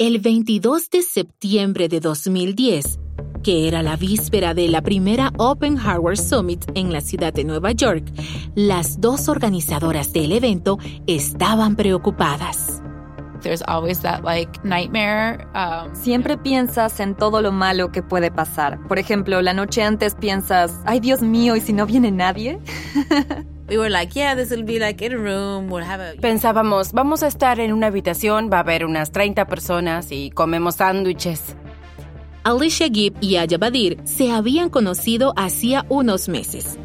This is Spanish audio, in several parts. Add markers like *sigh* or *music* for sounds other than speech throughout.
El 22 de septiembre de 2010, que era la víspera de la primera Open Hardware Summit en la ciudad de Nueva York, las dos organizadoras del evento estaban preocupadas. Um, Siempre piensas en todo lo malo que puede pasar. Por ejemplo, la noche antes piensas, ay Dios mío, ¿y si no viene nadie? *laughs* Pensábamos, vamos a estar en una habitación, va a haber unas 30 personas y comemos sándwiches. Alicia Gibb y Aya Badir se habían conocido hacía unos meses.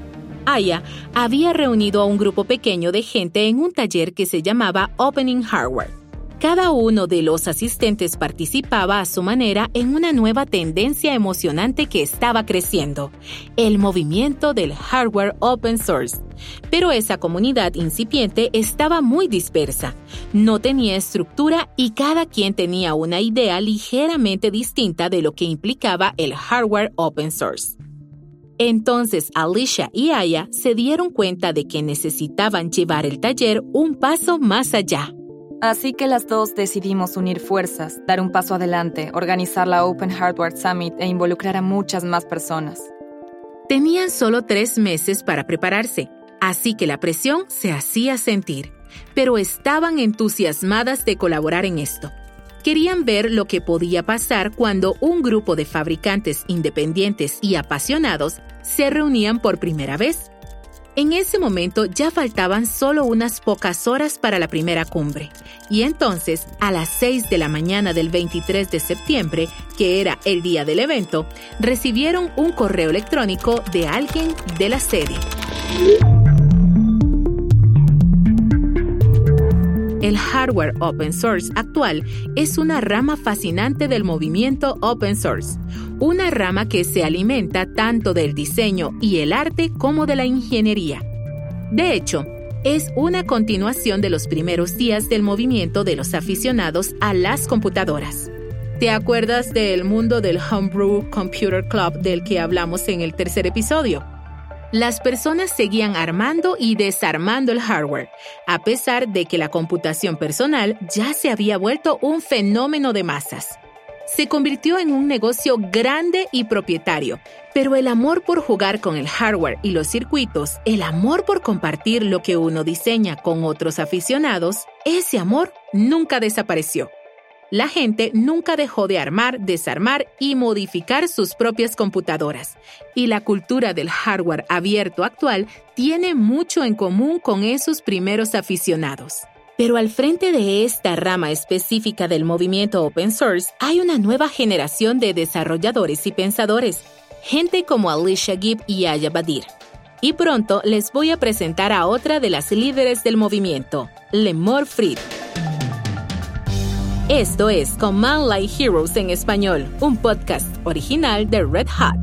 Aya había reunido a un grupo pequeño de gente en un taller que se llamaba Opening Hardware cada uno de los asistentes participaba a su manera en una nueva tendencia emocionante que estaba creciendo, el movimiento del hardware open source. Pero esa comunidad incipiente estaba muy dispersa, no tenía estructura y cada quien tenía una idea ligeramente distinta de lo que implicaba el hardware open source. Entonces Alicia y Aya se dieron cuenta de que necesitaban llevar el taller un paso más allá. Así que las dos decidimos unir fuerzas, dar un paso adelante, organizar la Open Hardware Summit e involucrar a muchas más personas. Tenían solo tres meses para prepararse, así que la presión se hacía sentir, pero estaban entusiasmadas de colaborar en esto. Querían ver lo que podía pasar cuando un grupo de fabricantes independientes y apasionados se reunían por primera vez en ese momento ya faltaban solo unas pocas horas para la primera cumbre. Y entonces, a las 6 de la mañana del 23 de septiembre, que era el día del evento, recibieron un correo electrónico de alguien de la sede. El hardware open source actual es una rama fascinante del movimiento open source, una rama que se alimenta tanto del diseño y el arte como de la ingeniería. De hecho, es una continuación de los primeros días del movimiento de los aficionados a las computadoras. ¿Te acuerdas del mundo del Homebrew Computer Club del que hablamos en el tercer episodio? Las personas seguían armando y desarmando el hardware, a pesar de que la computación personal ya se había vuelto un fenómeno de masas. Se convirtió en un negocio grande y propietario, pero el amor por jugar con el hardware y los circuitos, el amor por compartir lo que uno diseña con otros aficionados, ese amor nunca desapareció la gente nunca dejó de armar, desarmar y modificar sus propias computadoras. Y la cultura del hardware abierto actual tiene mucho en común con esos primeros aficionados. Pero al frente de esta rama específica del movimiento open source hay una nueva generación de desarrolladores y pensadores, gente como Alicia Gibb y Aya Badir. Y pronto les voy a presentar a otra de las líderes del movimiento, Lemore Fried. Esto es Command Line Heroes en español, un podcast original de Red Hat.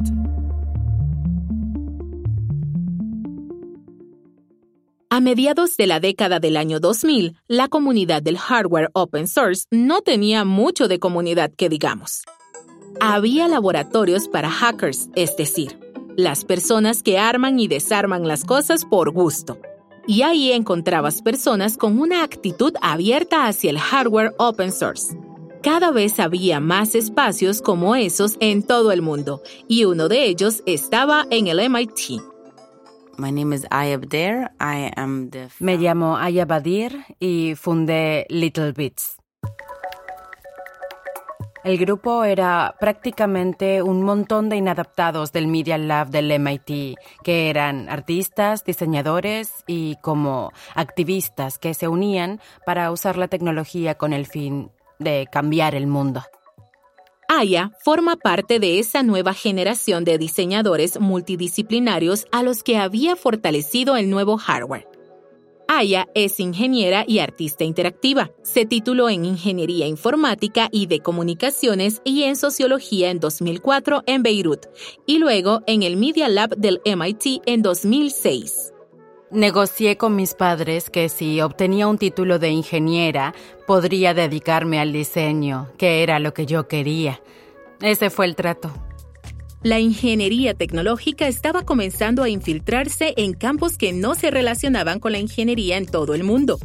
A mediados de la década del año 2000, la comunidad del hardware open source no tenía mucho de comunidad que digamos. Había laboratorios para hackers, es decir, las personas que arman y desarman las cosas por gusto y ahí encontrabas personas con una actitud abierta hacia el hardware open source. Cada vez había más espacios como esos en todo el mundo, y uno de ellos estaba en el MIT. Me llamo Aya Badir y fundé Little Bits. El grupo era prácticamente un montón de inadaptados del Media Lab del MIT, que eran artistas, diseñadores y como activistas que se unían para usar la tecnología con el fin de cambiar el mundo. Aya forma parte de esa nueva generación de diseñadores multidisciplinarios a los que había fortalecido el nuevo hardware. Aya es ingeniera y artista interactiva. Se tituló en Ingeniería Informática y de Comunicaciones y en Sociología en 2004 en Beirut y luego en el Media Lab del MIT en 2006. Negocié con mis padres que si obtenía un título de ingeniera podría dedicarme al diseño, que era lo que yo quería. Ese fue el trato. La ingeniería tecnológica estaba comenzando a infiltrarse en campos que no se relacionaban con la ingeniería en todo el mundo.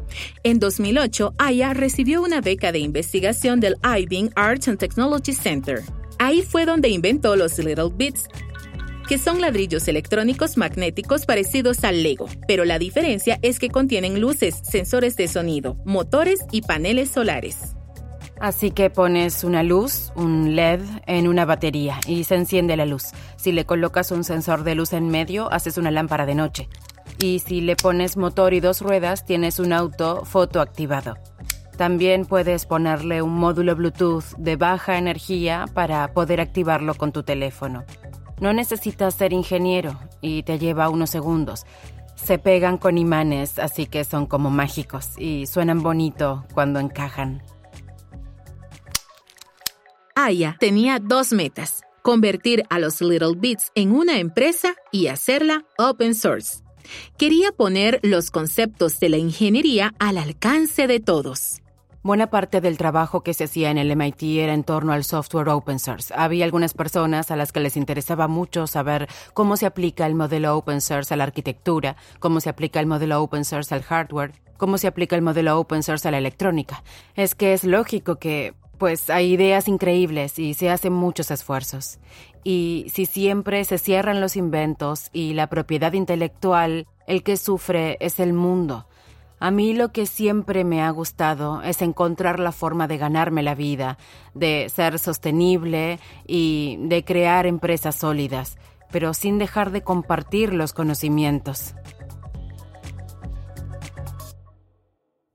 En 2008, Aya recibió una beca de investigación del IBM Arts and Technology Center. Ahí fue donde inventó los Little Bits, que son ladrillos electrónicos magnéticos parecidos al Lego, pero la diferencia es que contienen luces, sensores de sonido, motores y paneles solares. Así que pones una luz, un LED, en una batería y se enciende la luz. Si le colocas un sensor de luz en medio, haces una lámpara de noche. Y si le pones motor y dos ruedas, tienes un auto fotoactivado. También puedes ponerle un módulo Bluetooth de baja energía para poder activarlo con tu teléfono. No necesitas ser ingeniero y te lleva unos segundos. Se pegan con imanes, así que son como mágicos y suenan bonito cuando encajan. Aya tenía dos metas, convertir a los Little Bits en una empresa y hacerla open source. Quería poner los conceptos de la ingeniería al alcance de todos. Buena parte del trabajo que se hacía en el MIT era en torno al software open source. Había algunas personas a las que les interesaba mucho saber cómo se aplica el modelo open source a la arquitectura, cómo se aplica el modelo open source al hardware, cómo se aplica el modelo open source a la electrónica. Es que es lógico que, pues, hay ideas increíbles y se hacen muchos esfuerzos. Y si siempre se cierran los inventos y la propiedad intelectual, el que sufre es el mundo a mí lo que siempre me ha gustado es encontrar la forma de ganarme la vida, de ser sostenible y de crear empresas sólidas, pero sin dejar de compartir los conocimientos.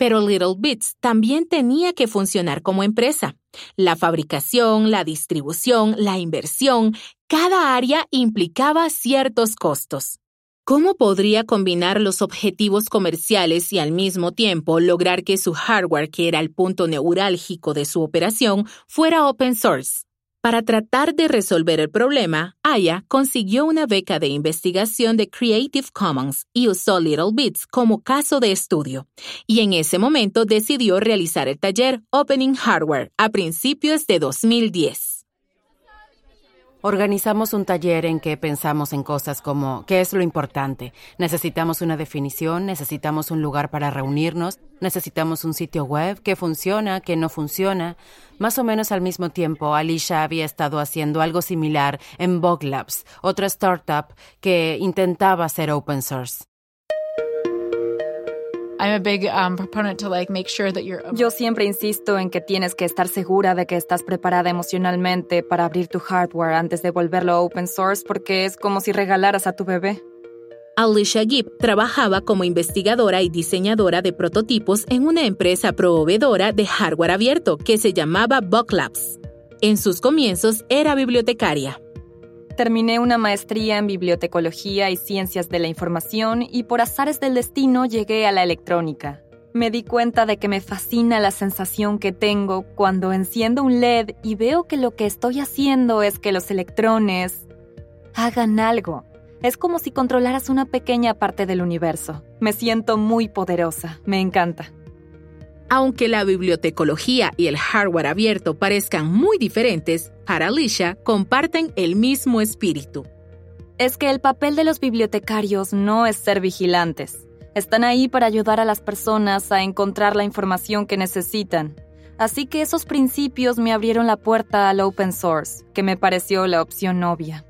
Pero Little Bits también tenía que funcionar como empresa. La fabricación, la distribución, la inversión, cada área implicaba ciertos costos. ¿Cómo podría combinar los objetivos comerciales y al mismo tiempo lograr que su hardware, que era el punto neurálgico de su operación, fuera open source? Para tratar de resolver el problema, Aya consiguió una beca de investigación de Creative Commons y usó Little Bits como caso de estudio. Y en ese momento decidió realizar el taller Opening Hardware a principios de 2010. Organizamos un taller en que pensamos en cosas como ¿qué es lo importante? Necesitamos una definición, necesitamos un lugar para reunirnos, necesitamos un sitio web, que funciona, que no funciona. Más o menos al mismo tiempo, Alicia había estado haciendo algo similar en Bog Labs, otra startup que intentaba ser open source. Yo siempre insisto en que tienes que estar segura de que estás preparada emocionalmente para abrir tu hardware antes de volverlo open source porque es como si regalaras a tu bebé. Alicia Gibb trabajaba como investigadora y diseñadora de prototipos en una empresa proveedora de hardware abierto que se llamaba Buck Labs. En sus comienzos era bibliotecaria. Terminé una maestría en bibliotecología y ciencias de la información y por azares del destino llegué a la electrónica. Me di cuenta de que me fascina la sensación que tengo cuando enciendo un LED y veo que lo que estoy haciendo es que los electrones hagan algo. Es como si controlaras una pequeña parte del universo. Me siento muy poderosa, me encanta. Aunque la bibliotecología y el hardware abierto parezcan muy diferentes, para Alicia comparten el mismo espíritu. Es que el papel de los bibliotecarios no es ser vigilantes. Están ahí para ayudar a las personas a encontrar la información que necesitan. Así que esos principios me abrieron la puerta al open source, que me pareció la opción obvia.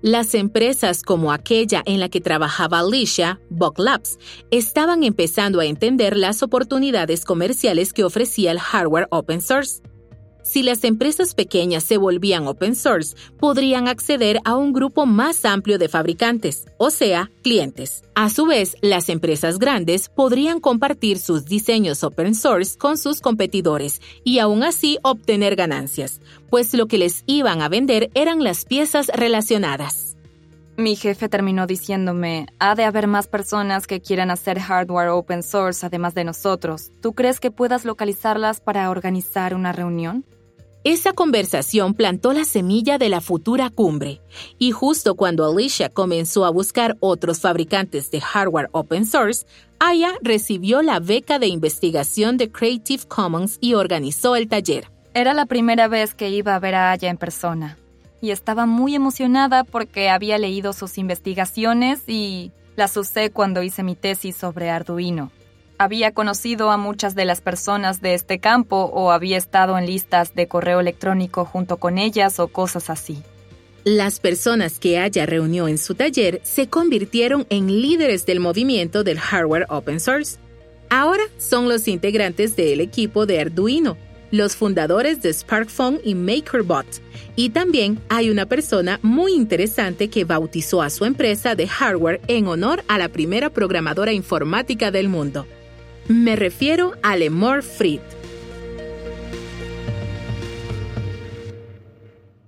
Las empresas como aquella en la que trabajaba Alicia, Buck Labs, estaban empezando a entender las oportunidades comerciales que ofrecía el hardware open source. Si las empresas pequeñas se volvían open source, podrían acceder a un grupo más amplio de fabricantes, o sea, clientes. A su vez, las empresas grandes podrían compartir sus diseños open source con sus competidores y aún así obtener ganancias, pues lo que les iban a vender eran las piezas relacionadas. Mi jefe terminó diciéndome, ha de haber más personas que quieran hacer hardware open source además de nosotros. ¿Tú crees que puedas localizarlas para organizar una reunión? Esa conversación plantó la semilla de la futura cumbre, y justo cuando Alicia comenzó a buscar otros fabricantes de hardware open source, Aya recibió la beca de investigación de Creative Commons y organizó el taller. Era la primera vez que iba a ver a Aya en persona. Y estaba muy emocionada porque había leído sus investigaciones y las usé cuando hice mi tesis sobre Arduino. Había conocido a muchas de las personas de este campo o había estado en listas de correo electrónico junto con ellas o cosas así. Las personas que ella reunió en su taller se convirtieron en líderes del movimiento del hardware open source. Ahora son los integrantes del equipo de Arduino, los fundadores de SparkPhone y MakerBot. Y también hay una persona muy interesante que bautizó a su empresa de hardware en honor a la primera programadora informática del mundo. Me refiero a Lemore Fried.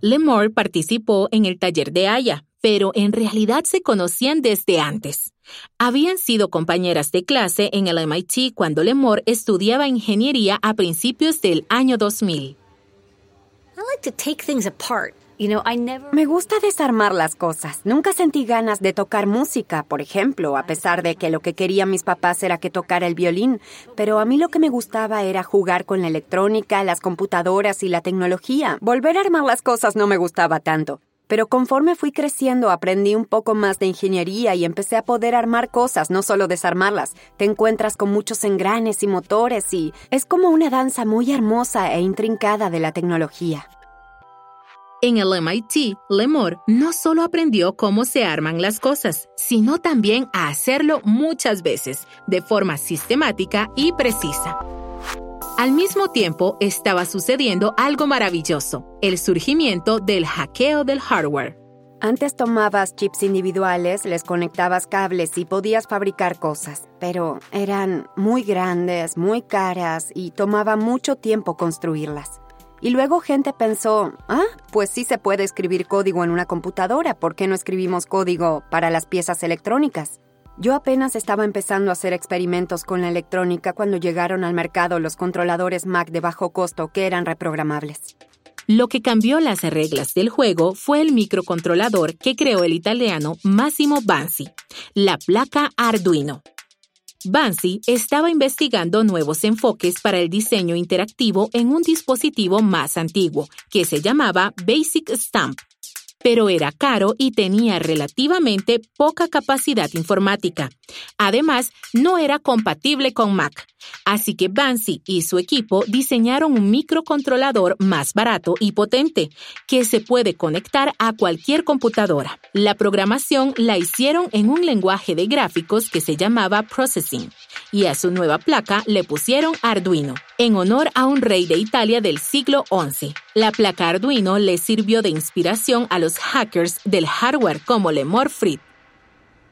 Lemore participó en el taller de Aya, pero en realidad se conocían desde antes. Habían sido compañeras de clase en el MIT cuando Lemore estudiaba ingeniería a principios del año 2000. Me gusta desarmar las cosas. Nunca sentí ganas de tocar música, por ejemplo, a pesar de que lo que querían mis papás era que tocara el violín. Pero a mí lo que me gustaba era jugar con la electrónica, las computadoras y la tecnología. Volver a armar las cosas no me gustaba tanto. Pero conforme fui creciendo aprendí un poco más de ingeniería y empecé a poder armar cosas, no solo desarmarlas. Te encuentras con muchos engranes y motores y es como una danza muy hermosa e intrincada de la tecnología. En el MIT, Lemore no solo aprendió cómo se arman las cosas, sino también a hacerlo muchas veces, de forma sistemática y precisa. Al mismo tiempo estaba sucediendo algo maravilloso, el surgimiento del hackeo del hardware. Antes tomabas chips individuales, les conectabas cables y podías fabricar cosas, pero eran muy grandes, muy caras y tomaba mucho tiempo construirlas. Y luego gente pensó, ah, pues sí se puede escribir código en una computadora, ¿por qué no escribimos código para las piezas electrónicas? Yo apenas estaba empezando a hacer experimentos con la electrónica cuando llegaron al mercado los controladores Mac de bajo costo que eran reprogramables. Lo que cambió las reglas del juego fue el microcontrolador que creó el italiano Massimo Bansi, la placa Arduino. Bansi estaba investigando nuevos enfoques para el diseño interactivo en un dispositivo más antiguo, que se llamaba Basic Stamp pero era caro y tenía relativamente poca capacidad informática. Además, no era compatible con Mac. Así que Bansi y su equipo diseñaron un microcontrolador más barato y potente que se puede conectar a cualquier computadora. La programación la hicieron en un lenguaje de gráficos que se llamaba Processing y a su nueva placa le pusieron Arduino, en honor a un rey de Italia del siglo XI. La placa Arduino le sirvió de inspiración a los hackers del hardware como Lemore Fried.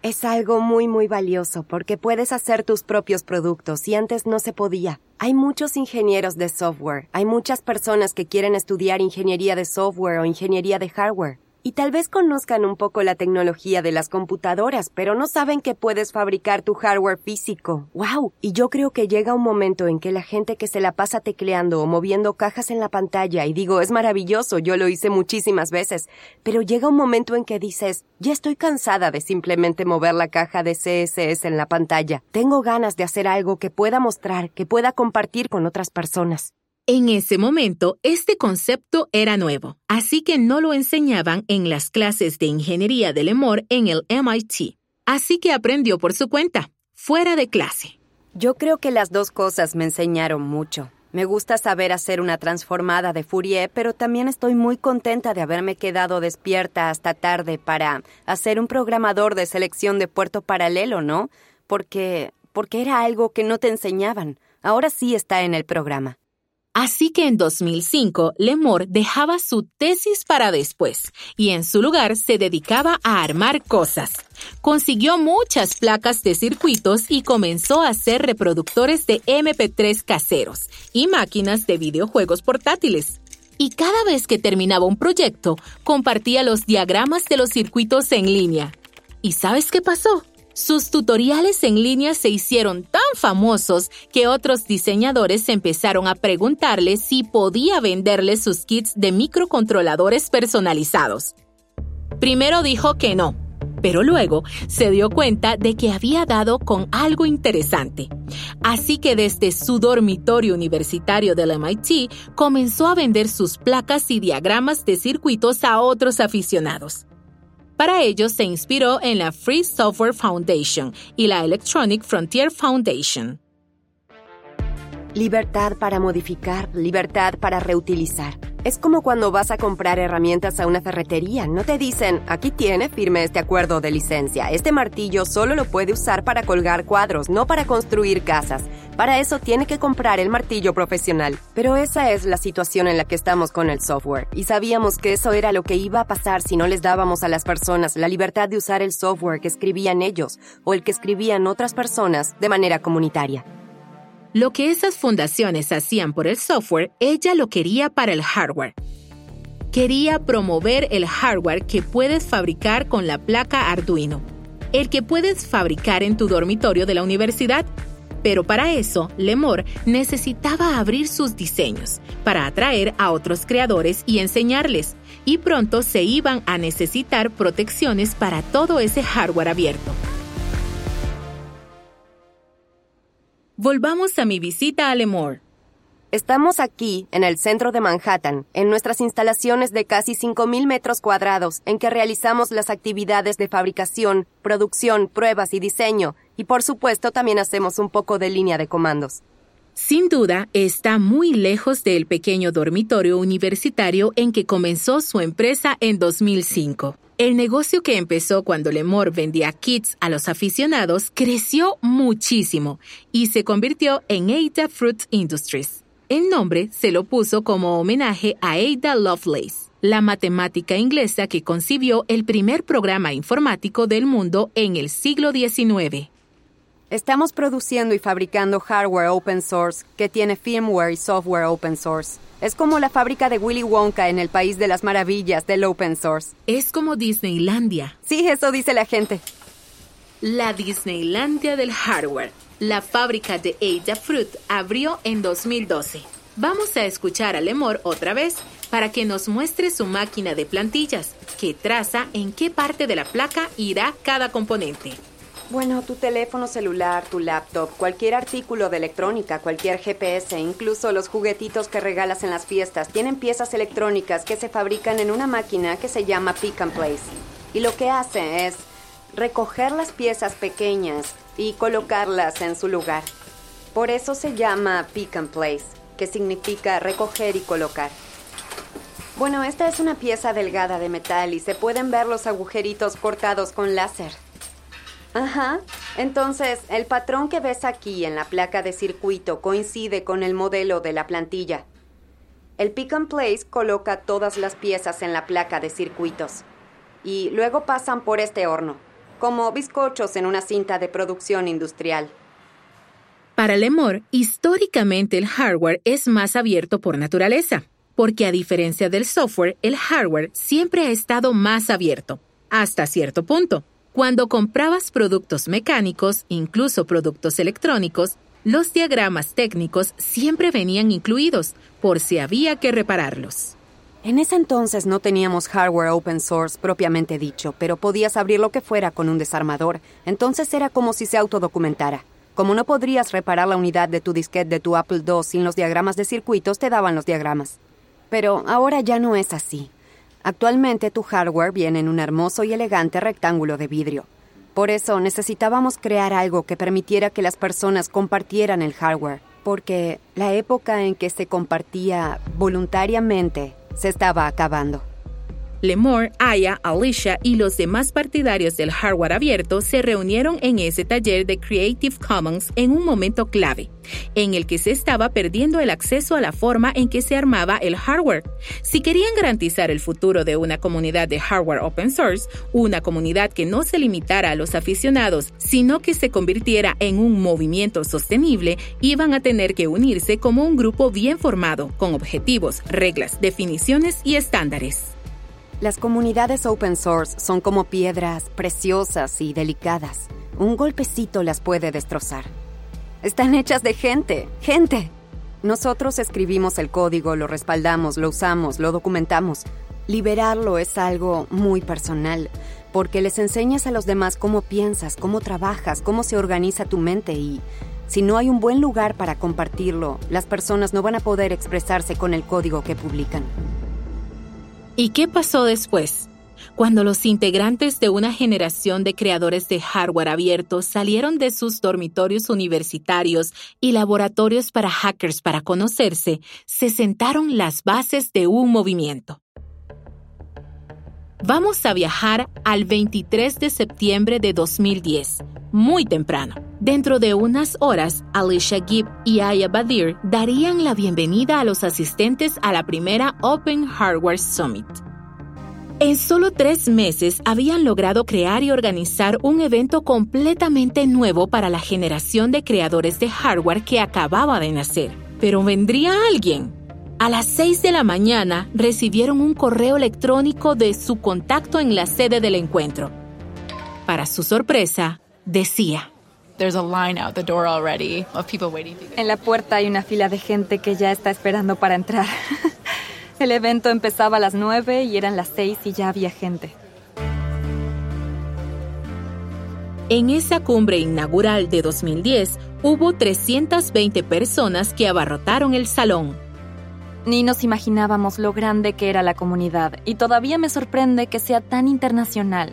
Es algo muy muy valioso porque puedes hacer tus propios productos y antes no se podía. Hay muchos ingenieros de software, hay muchas personas que quieren estudiar ingeniería de software o ingeniería de hardware. Y tal vez conozcan un poco la tecnología de las computadoras, pero no saben que puedes fabricar tu hardware físico. ¡Wow! Y yo creo que llega un momento en que la gente que se la pasa tecleando o moviendo cajas en la pantalla, y digo, es maravilloso, yo lo hice muchísimas veces, pero llega un momento en que dices, ya estoy cansada de simplemente mover la caja de CSS en la pantalla. Tengo ganas de hacer algo que pueda mostrar, que pueda compartir con otras personas. En ese momento, este concepto era nuevo, así que no lo enseñaban en las clases de ingeniería de Lemore en el MIT. Así que aprendió por su cuenta, fuera de clase. Yo creo que las dos cosas me enseñaron mucho. Me gusta saber hacer una transformada de Fourier, pero también estoy muy contenta de haberme quedado despierta hasta tarde para hacer un programador de selección de puerto paralelo, ¿no? Porque porque era algo que no te enseñaban. Ahora sí está en el programa. Así que en 2005, Lemore dejaba su tesis para después y en su lugar se dedicaba a armar cosas. Consiguió muchas placas de circuitos y comenzó a hacer reproductores de MP3 caseros y máquinas de videojuegos portátiles. Y cada vez que terminaba un proyecto, compartía los diagramas de los circuitos en línea. ¿Y sabes qué pasó? Sus tutoriales en línea se hicieron tan famosos que otros diseñadores empezaron a preguntarle si podía venderle sus kits de microcontroladores personalizados. Primero dijo que no, pero luego se dio cuenta de que había dado con algo interesante. Así que desde su dormitorio universitario del MIT comenzó a vender sus placas y diagramas de circuitos a otros aficionados. Para ello se inspiró en la Free Software Foundation y la Electronic Frontier Foundation. Libertad para modificar, libertad para reutilizar. Es como cuando vas a comprar herramientas a una ferretería. No te dicen, aquí tiene, firme este acuerdo de licencia. Este martillo solo lo puede usar para colgar cuadros, no para construir casas. Para eso tiene que comprar el martillo profesional. Pero esa es la situación en la que estamos con el software. Y sabíamos que eso era lo que iba a pasar si no les dábamos a las personas la libertad de usar el software que escribían ellos o el que escribían otras personas de manera comunitaria. Lo que esas fundaciones hacían por el software, ella lo quería para el hardware. Quería promover el hardware que puedes fabricar con la placa Arduino, el que puedes fabricar en tu dormitorio de la universidad. Pero para eso, Lemore necesitaba abrir sus diseños para atraer a otros creadores y enseñarles, y pronto se iban a necesitar protecciones para todo ese hardware abierto. Volvamos a mi visita a Lemore. Estamos aquí, en el centro de Manhattan, en nuestras instalaciones de casi 5.000 metros cuadrados, en que realizamos las actividades de fabricación, producción, pruebas y diseño, y por supuesto también hacemos un poco de línea de comandos. Sin duda, está muy lejos del pequeño dormitorio universitario en que comenzó su empresa en 2005. El negocio que empezó cuando Lemore vendía kits a los aficionados creció muchísimo y se convirtió en Ada Fruit Industries. El nombre se lo puso como homenaje a Ada Lovelace, la matemática inglesa que concibió el primer programa informático del mundo en el siglo XIX. Estamos produciendo y fabricando hardware open source que tiene firmware y software open source. Es como la fábrica de Willy Wonka en el país de las maravillas del open source. Es como Disneylandia. Sí, eso dice la gente. La Disneylandia del hardware. La fábrica de Fruit abrió en 2012. Vamos a escuchar a Lemore otra vez para que nos muestre su máquina de plantillas, que traza en qué parte de la placa irá cada componente. Bueno, tu teléfono celular, tu laptop, cualquier artículo de electrónica, cualquier GPS, incluso los juguetitos que regalas en las fiestas, tienen piezas electrónicas que se fabrican en una máquina que se llama Pick and Place. Y lo que hace es recoger las piezas pequeñas y colocarlas en su lugar. Por eso se llama Pick and Place, que significa recoger y colocar. Bueno, esta es una pieza delgada de metal y se pueden ver los agujeritos cortados con láser. Ajá. Entonces, el patrón que ves aquí en la placa de circuito coincide con el modelo de la plantilla. El pick and place coloca todas las piezas en la placa de circuitos y luego pasan por este horno, como bizcochos en una cinta de producción industrial. Para Lemore, históricamente el hardware es más abierto por naturaleza, porque a diferencia del software, el hardware siempre ha estado más abierto, hasta cierto punto. Cuando comprabas productos mecánicos, incluso productos electrónicos, los diagramas técnicos siempre venían incluidos por si había que repararlos. En ese entonces no teníamos hardware open source propiamente dicho, pero podías abrir lo que fuera con un desarmador, entonces era como si se autodocumentara. Como no podrías reparar la unidad de tu disquete de tu Apple II sin los diagramas de circuitos, te daban los diagramas. Pero ahora ya no es así. Actualmente tu hardware viene en un hermoso y elegante rectángulo de vidrio. Por eso necesitábamos crear algo que permitiera que las personas compartieran el hardware, porque la época en que se compartía voluntariamente se estaba acabando. Lemore, Aya, Alicia y los demás partidarios del hardware abierto se reunieron en ese taller de Creative Commons en un momento clave, en el que se estaba perdiendo el acceso a la forma en que se armaba el hardware. Si querían garantizar el futuro de una comunidad de hardware open source, una comunidad que no se limitara a los aficionados, sino que se convirtiera en un movimiento sostenible, iban a tener que unirse como un grupo bien formado, con objetivos, reglas, definiciones y estándares. Las comunidades open source son como piedras preciosas y delicadas. Un golpecito las puede destrozar. Están hechas de gente, gente. Nosotros escribimos el código, lo respaldamos, lo usamos, lo documentamos. Liberarlo es algo muy personal. porque les enseñas a los demás cómo piensas, cómo trabajas, cómo se organiza tu mente y si no hay un buen lugar para compartirlo, las personas no van a poder expresarse con el código que publican. ¿Y qué pasó después? Cuando los integrantes de una generación de creadores de hardware abierto salieron de sus dormitorios universitarios y laboratorios para hackers para conocerse, se sentaron las bases de un movimiento. Vamos a viajar al 23 de septiembre de 2010, muy temprano. Dentro de unas horas, Alicia Gibb y Aya Badir darían la bienvenida a los asistentes a la primera Open Hardware Summit. En solo tres meses habían logrado crear y organizar un evento completamente nuevo para la generación de creadores de hardware que acababa de nacer. Pero vendría alguien a las 6 de la mañana recibieron un correo electrónico de su contacto en la sede del encuentro. Para su sorpresa, decía, En la puerta hay una fila de gente que ya está esperando para entrar. *laughs* El evento empezaba a las 9 y eran las 6 y ya había gente. En esa cumbre inaugural de 2010 hubo 320 personas que abarrotaron el salón ni nos imaginábamos lo grande que era la comunidad y todavía me sorprende que sea tan internacional.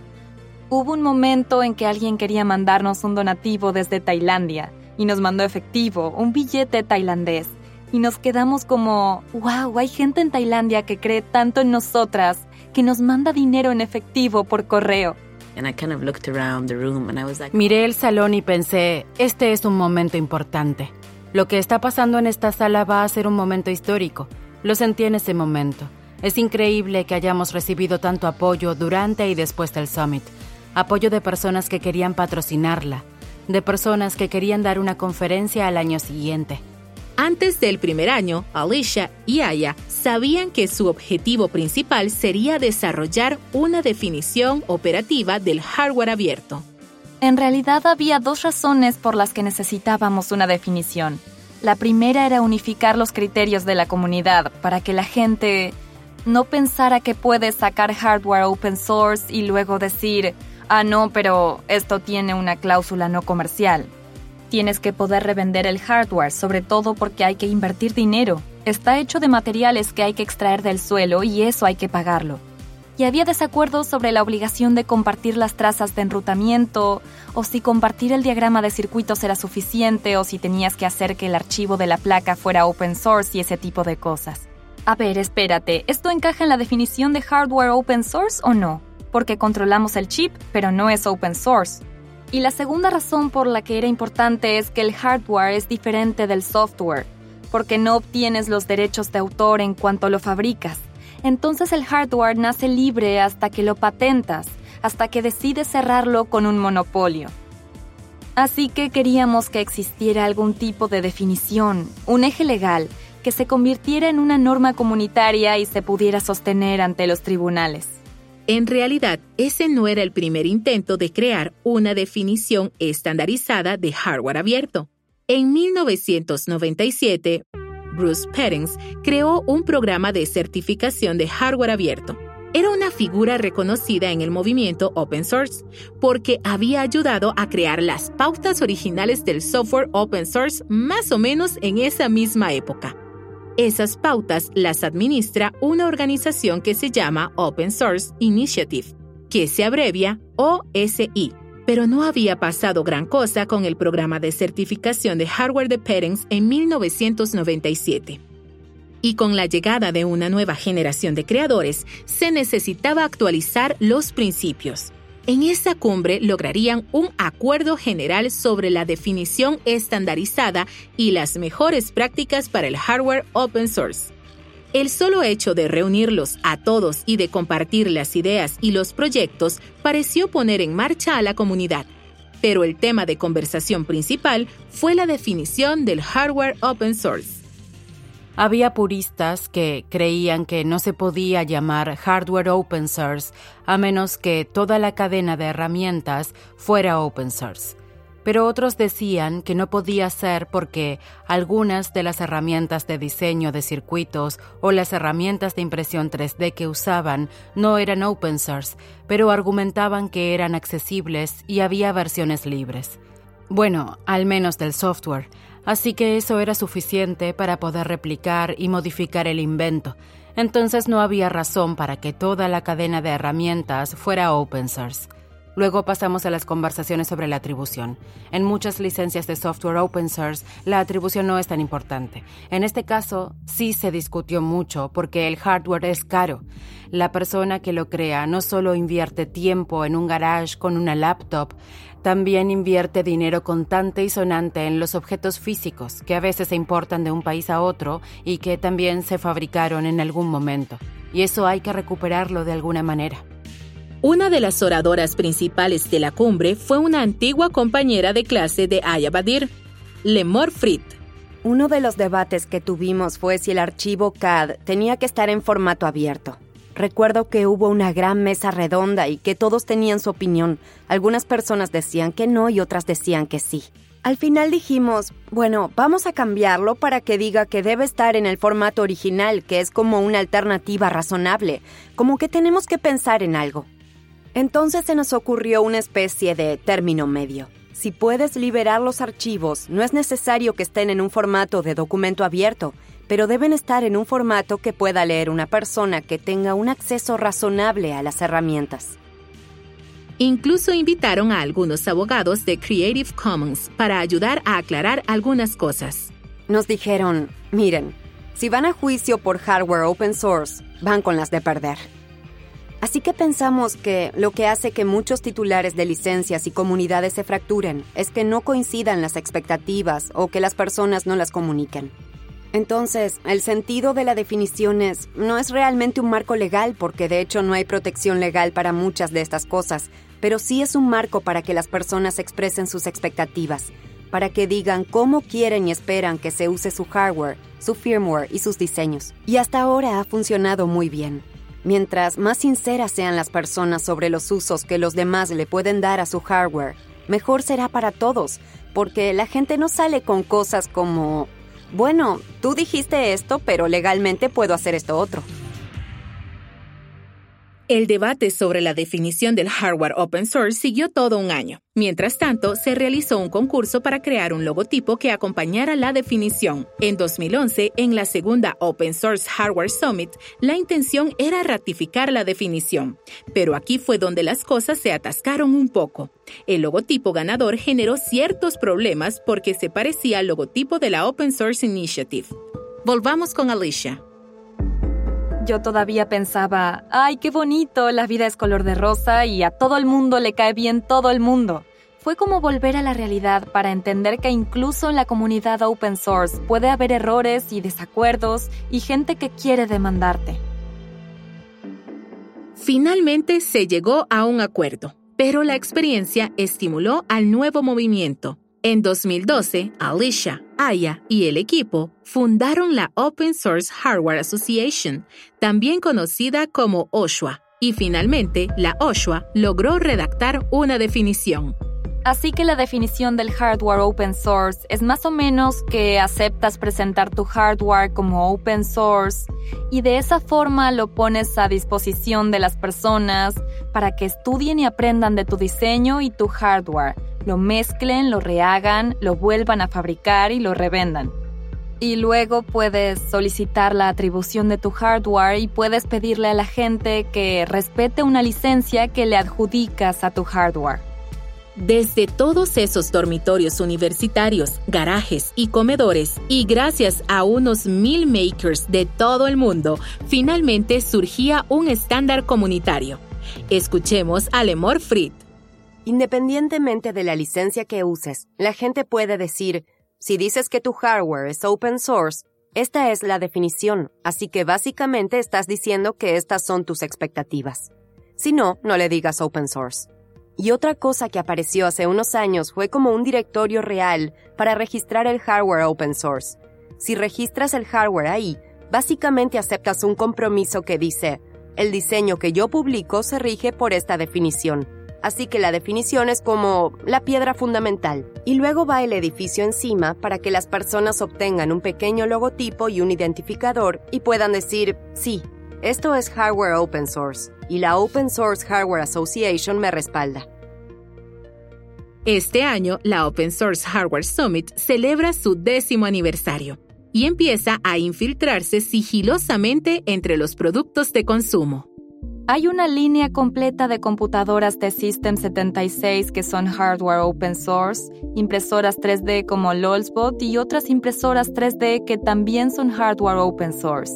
Hubo un momento en que alguien quería mandarnos un donativo desde Tailandia y nos mandó efectivo, un billete tailandés. Y nos quedamos como, wow, hay gente en Tailandia que cree tanto en nosotras que nos manda dinero en efectivo por correo. Miré el salón y pensé, este es un momento importante. Lo que está pasando en esta sala va a ser un momento histórico. Lo sentí en ese momento. Es increíble que hayamos recibido tanto apoyo durante y después del summit. Apoyo de personas que querían patrocinarla, de personas que querían dar una conferencia al año siguiente. Antes del primer año, Alicia y Aya sabían que su objetivo principal sería desarrollar una definición operativa del hardware abierto. En realidad había dos razones por las que necesitábamos una definición. La primera era unificar los criterios de la comunidad para que la gente no pensara que puedes sacar hardware open source y luego decir, ah, no, pero esto tiene una cláusula no comercial. Tienes que poder revender el hardware, sobre todo porque hay que invertir dinero. Está hecho de materiales que hay que extraer del suelo y eso hay que pagarlo y había desacuerdos sobre la obligación de compartir las trazas de enrutamiento, o si compartir el diagrama de circuitos era suficiente, o si tenías que hacer que el archivo de la placa fuera open source y ese tipo de cosas. A ver, espérate, ¿esto encaja en la definición de hardware open source o no? Porque controlamos el chip, pero no es open source. Y la segunda razón por la que era importante es que el hardware es diferente del software, porque no obtienes los derechos de autor en cuanto lo fabricas entonces el hardware nace libre hasta que lo patentas, hasta que decides cerrarlo con un monopolio. Así que queríamos que existiera algún tipo de definición, un eje legal, que se convirtiera en una norma comunitaria y se pudiera sostener ante los tribunales. En realidad, ese no era el primer intento de crear una definición estandarizada de hardware abierto. En 1997, Bruce Perens, creó un programa de certificación de hardware abierto. Era una figura reconocida en el movimiento open source porque había ayudado a crear las pautas originales del software open source más o menos en esa misma época. Esas pautas las administra una organización que se llama Open Source Initiative, que se abrevia OSI pero no había pasado gran cosa con el programa de certificación de hardware de Perens en 1997. Y con la llegada de una nueva generación de creadores, se necesitaba actualizar los principios. En esa cumbre lograrían un acuerdo general sobre la definición estandarizada y las mejores prácticas para el hardware open source. El solo hecho de reunirlos a todos y de compartir las ideas y los proyectos pareció poner en marcha a la comunidad. Pero el tema de conversación principal fue la definición del hardware open source. Había puristas que creían que no se podía llamar hardware open source a menos que toda la cadena de herramientas fuera open source. Pero otros decían que no podía ser porque algunas de las herramientas de diseño de circuitos o las herramientas de impresión 3D que usaban no eran open source, pero argumentaban que eran accesibles y había versiones libres. Bueno, al menos del software, así que eso era suficiente para poder replicar y modificar el invento. Entonces no había razón para que toda la cadena de herramientas fuera open source. Luego pasamos a las conversaciones sobre la atribución. En muchas licencias de software open source, la atribución no es tan importante. En este caso, sí se discutió mucho porque el hardware es caro. La persona que lo crea no solo invierte tiempo en un garage con una laptop, también invierte dinero contante y sonante en los objetos físicos que a veces se importan de un país a otro y que también se fabricaron en algún momento. Y eso hay que recuperarlo de alguna manera. Una de las oradoras principales de la cumbre fue una antigua compañera de clase de Aya Badir, Lemor Frit. Uno de los debates que tuvimos fue si el archivo CAD tenía que estar en formato abierto. Recuerdo que hubo una gran mesa redonda y que todos tenían su opinión. Algunas personas decían que no y otras decían que sí. Al final dijimos, bueno, vamos a cambiarlo para que diga que debe estar en el formato original, que es como una alternativa razonable, como que tenemos que pensar en algo. Entonces se nos ocurrió una especie de término medio. Si puedes liberar los archivos, no es necesario que estén en un formato de documento abierto, pero deben estar en un formato que pueda leer una persona que tenga un acceso razonable a las herramientas. Incluso invitaron a algunos abogados de Creative Commons para ayudar a aclarar algunas cosas. Nos dijeron, miren, si van a juicio por hardware open source, van con las de perder. Así que pensamos que lo que hace que muchos titulares de licencias y comunidades se fracturen es que no coincidan las expectativas o que las personas no las comuniquen. Entonces, el sentido de la definición es, no es realmente un marco legal porque de hecho no hay protección legal para muchas de estas cosas, pero sí es un marco para que las personas expresen sus expectativas, para que digan cómo quieren y esperan que se use su hardware, su firmware y sus diseños. Y hasta ahora ha funcionado muy bien. Mientras más sinceras sean las personas sobre los usos que los demás le pueden dar a su hardware, mejor será para todos, porque la gente no sale con cosas como, bueno, tú dijiste esto, pero legalmente puedo hacer esto otro. El debate sobre la definición del hardware open source siguió todo un año. Mientras tanto, se realizó un concurso para crear un logotipo que acompañara la definición. En 2011, en la segunda Open Source Hardware Summit, la intención era ratificar la definición. Pero aquí fue donde las cosas se atascaron un poco. El logotipo ganador generó ciertos problemas porque se parecía al logotipo de la Open Source Initiative. Volvamos con Alicia. Yo todavía pensaba, ay, qué bonito, la vida es color de rosa y a todo el mundo le cae bien todo el mundo. Fue como volver a la realidad para entender que incluso en la comunidad open source puede haber errores y desacuerdos y gente que quiere demandarte. Finalmente se llegó a un acuerdo, pero la experiencia estimuló al nuevo movimiento. En 2012, Alicia, Aya y el equipo fundaron la Open Source Hardware Association, también conocida como OSHA, y finalmente la OSHA logró redactar una definición. Así que la definición del hardware open source es más o menos que aceptas presentar tu hardware como open source y de esa forma lo pones a disposición de las personas para que estudien y aprendan de tu diseño y tu hardware lo mezclen, lo rehagan, lo vuelvan a fabricar y lo revendan. Y luego puedes solicitar la atribución de tu hardware y puedes pedirle a la gente que respete una licencia que le adjudicas a tu hardware. Desde todos esos dormitorios universitarios, garajes y comedores, y gracias a unos mil makers de todo el mundo, finalmente surgía un estándar comunitario. Escuchemos a Lemor Fried. Independientemente de la licencia que uses, la gente puede decir, si dices que tu hardware es open source, esta es la definición, así que básicamente estás diciendo que estas son tus expectativas. Si no, no le digas open source. Y otra cosa que apareció hace unos años fue como un directorio real para registrar el hardware open source. Si registras el hardware ahí, básicamente aceptas un compromiso que dice, el diseño que yo publico se rige por esta definición, así que la definición es como la piedra fundamental. Y luego va el edificio encima para que las personas obtengan un pequeño logotipo y un identificador y puedan decir, sí, esto es hardware open source y la Open Source Hardware Association me respalda. Este año, la Open Source Hardware Summit celebra su décimo aniversario y empieza a infiltrarse sigilosamente entre los productos de consumo. Hay una línea completa de computadoras de System 76 que son hardware open source, impresoras 3D como Lolsbot y otras impresoras 3D que también son hardware open source.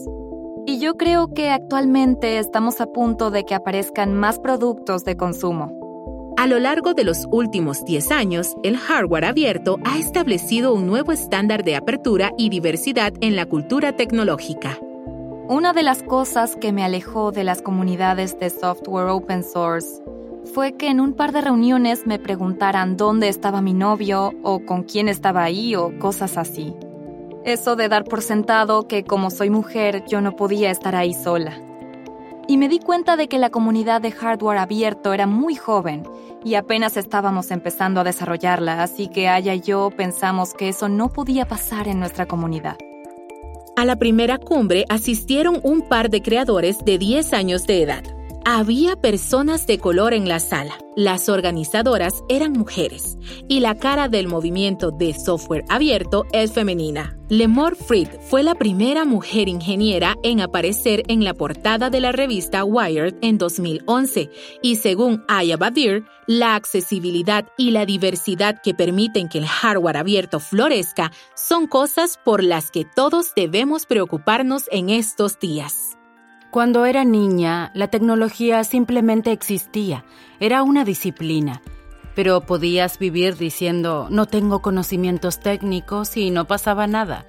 Y yo creo que actualmente estamos a punto de que aparezcan más productos de consumo. A lo largo de los últimos 10 años, el hardware abierto ha establecido un nuevo estándar de apertura y diversidad en la cultura tecnológica. Una de las cosas que me alejó de las comunidades de software open source fue que en un par de reuniones me preguntaran dónde estaba mi novio o con quién estaba ahí o cosas así. Eso de dar por sentado que como soy mujer yo no podía estar ahí sola. Y me di cuenta de que la comunidad de hardware abierto era muy joven y apenas estábamos empezando a desarrollarla, así que Aya y yo pensamos que eso no podía pasar en nuestra comunidad. A la primera cumbre asistieron un par de creadores de 10 años de edad. Había personas de color en la sala. Las organizadoras eran mujeres y la cara del movimiento de software abierto es femenina. Lemore Fried fue la primera mujer ingeniera en aparecer en la portada de la revista Wired en 2011 y según Aya Badir, la accesibilidad y la diversidad que permiten que el hardware abierto florezca son cosas por las que todos debemos preocuparnos en estos días. Cuando era niña, la tecnología simplemente existía, era una disciplina, pero podías vivir diciendo no tengo conocimientos técnicos y no pasaba nada.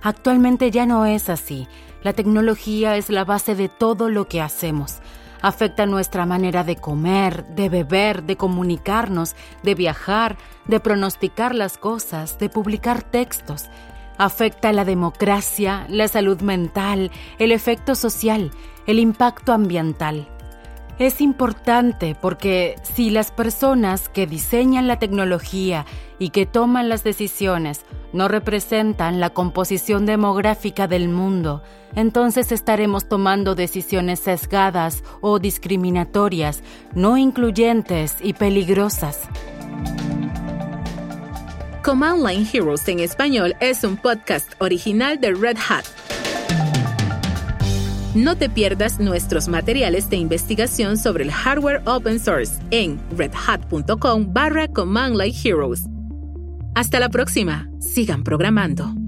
Actualmente ya no es así. La tecnología es la base de todo lo que hacemos. Afecta nuestra manera de comer, de beber, de comunicarnos, de viajar, de pronosticar las cosas, de publicar textos afecta la democracia, la salud mental, el efecto social, el impacto ambiental. Es importante porque si las personas que diseñan la tecnología y que toman las decisiones no representan la composición demográfica del mundo, entonces estaremos tomando decisiones sesgadas o discriminatorias, no incluyentes y peligrosas. Command Line Heroes en español es un podcast original de Red Hat. No te pierdas nuestros materiales de investigación sobre el hardware open source en redhat.com barra Command Line Heroes. Hasta la próxima. Sigan programando.